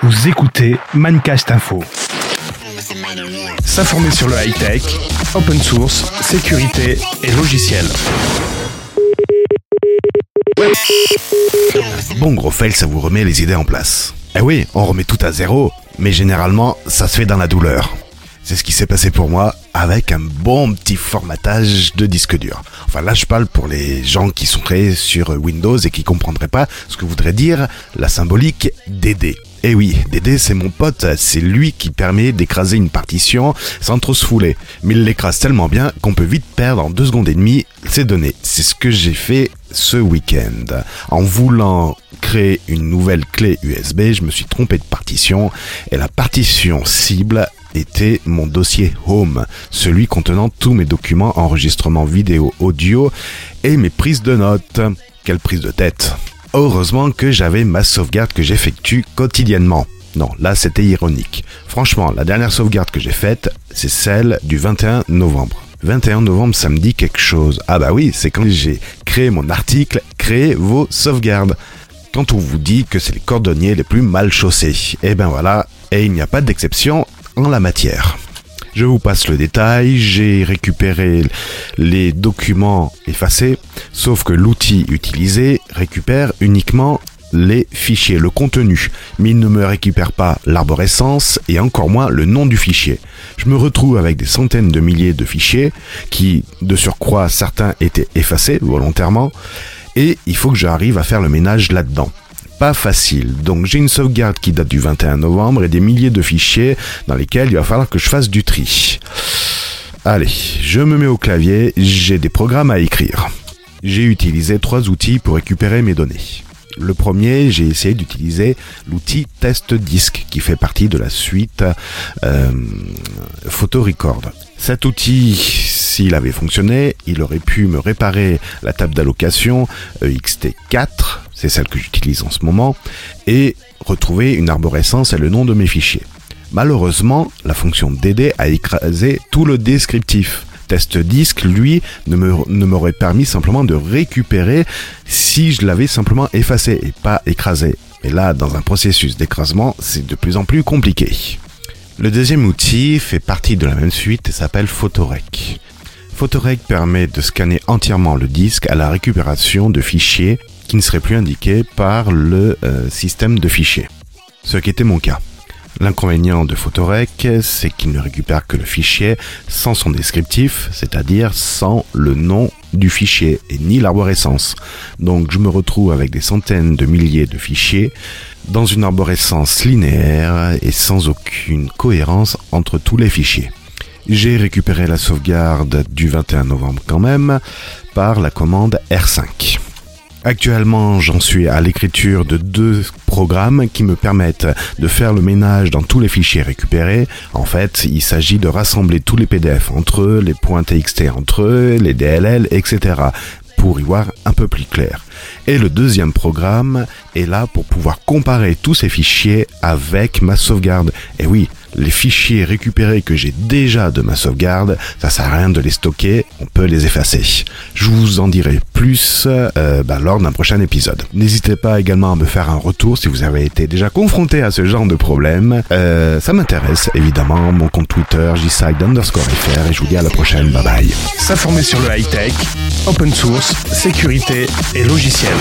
Vous écoutez Mancast Info. S'informer sur le high-tech, open source, sécurité et logiciel. Bon gros fail, ça vous remet les idées en place. Eh oui, on remet tout à zéro, mais généralement, ça se fait dans la douleur. C'est ce qui s'est passé pour moi avec un bon petit formatage de disque dur. Enfin là je parle pour les gens qui sont créés sur Windows et qui comprendraient pas ce que voudrait dire la symbolique DD. Eh oui, DD c'est mon pote, c'est lui qui permet d'écraser une partition sans trop se fouler. Mais il l'écrase tellement bien qu'on peut vite perdre en deux secondes et demie ses données. C'est ce que j'ai fait ce week-end. En voulant créer une nouvelle clé USB, je me suis trompé de partition et la partition cible était mon dossier Home, celui contenant tous mes documents, enregistrements vidéo, audio et mes prises de notes. Quelle prise de tête Heureusement que j'avais ma sauvegarde que j'effectue quotidiennement. Non, là c'était ironique. Franchement, la dernière sauvegarde que j'ai faite, c'est celle du 21 novembre. 21 novembre, ça me dit quelque chose. Ah bah oui, c'est quand j'ai créé mon article Créez vos sauvegardes. Quand on vous dit que c'est les cordonniers les plus mal chaussés. Eh ben voilà, et il n'y a pas d'exception, la matière. Je vous passe le détail, j'ai récupéré les documents effacés, sauf que l'outil utilisé récupère uniquement les fichiers, le contenu, mais il ne me récupère pas l'arborescence et encore moins le nom du fichier. Je me retrouve avec des centaines de milliers de fichiers qui, de surcroît, certains étaient effacés volontairement, et il faut que j'arrive à faire le ménage là-dedans pas facile. Donc j'ai une sauvegarde qui date du 21 novembre et des milliers de fichiers dans lesquels il va falloir que je fasse du tri. Allez, je me mets au clavier, j'ai des programmes à écrire. J'ai utilisé trois outils pour récupérer mes données. Le premier, j'ai essayé d'utiliser l'outil Test Disk qui fait partie de la suite euh, Photo Record. Cet outil, s'il avait fonctionné, il aurait pu me réparer la table d'allocation EXT4 c'est celle que j'utilise en ce moment, et retrouver une arborescence et le nom de mes fichiers. Malheureusement, la fonction DD a écrasé tout le descriptif. Test disque, lui, ne m'aurait permis simplement de récupérer si je l'avais simplement effacé et pas écrasé. Et là, dans un processus d'écrasement, c'est de plus en plus compliqué. Le deuxième outil fait partie de la même suite et s'appelle Photorec. Photorec permet de scanner entièrement le disque à la récupération de fichiers qui ne serait plus indiqué par le euh, système de fichiers. Ce qui était mon cas. L'inconvénient de Photorec, c'est qu'il ne récupère que le fichier sans son descriptif, c'est-à-dire sans le nom du fichier et ni l'arborescence. Donc je me retrouve avec des centaines de milliers de fichiers dans une arborescence linéaire et sans aucune cohérence entre tous les fichiers. J'ai récupéré la sauvegarde du 21 novembre quand même par la commande R5. Actuellement, j'en suis à l'écriture de deux programmes qui me permettent de faire le ménage dans tous les fichiers récupérés. En fait, il s'agit de rassembler tous les PDF entre eux, les points TXT entre eux, les DLL, etc pour y voir un peu plus clair. Et le deuxième programme est là pour pouvoir comparer tous ces fichiers avec ma sauvegarde. Et oui, les fichiers récupérés que j'ai déjà de ma sauvegarde, ça sert à rien de les stocker, on peut les effacer. Je vous en dirai plus euh, bah, lors d'un prochain épisode. N'hésitez pas également à me faire un retour si vous avez été déjà confronté à ce genre de problème. Euh, ça m'intéresse évidemment, mon compte Twitter jside underscore fr et je vous dis à la prochaine, bye bye. S'informer sur le high-tech, open source, sécurité et logiciel.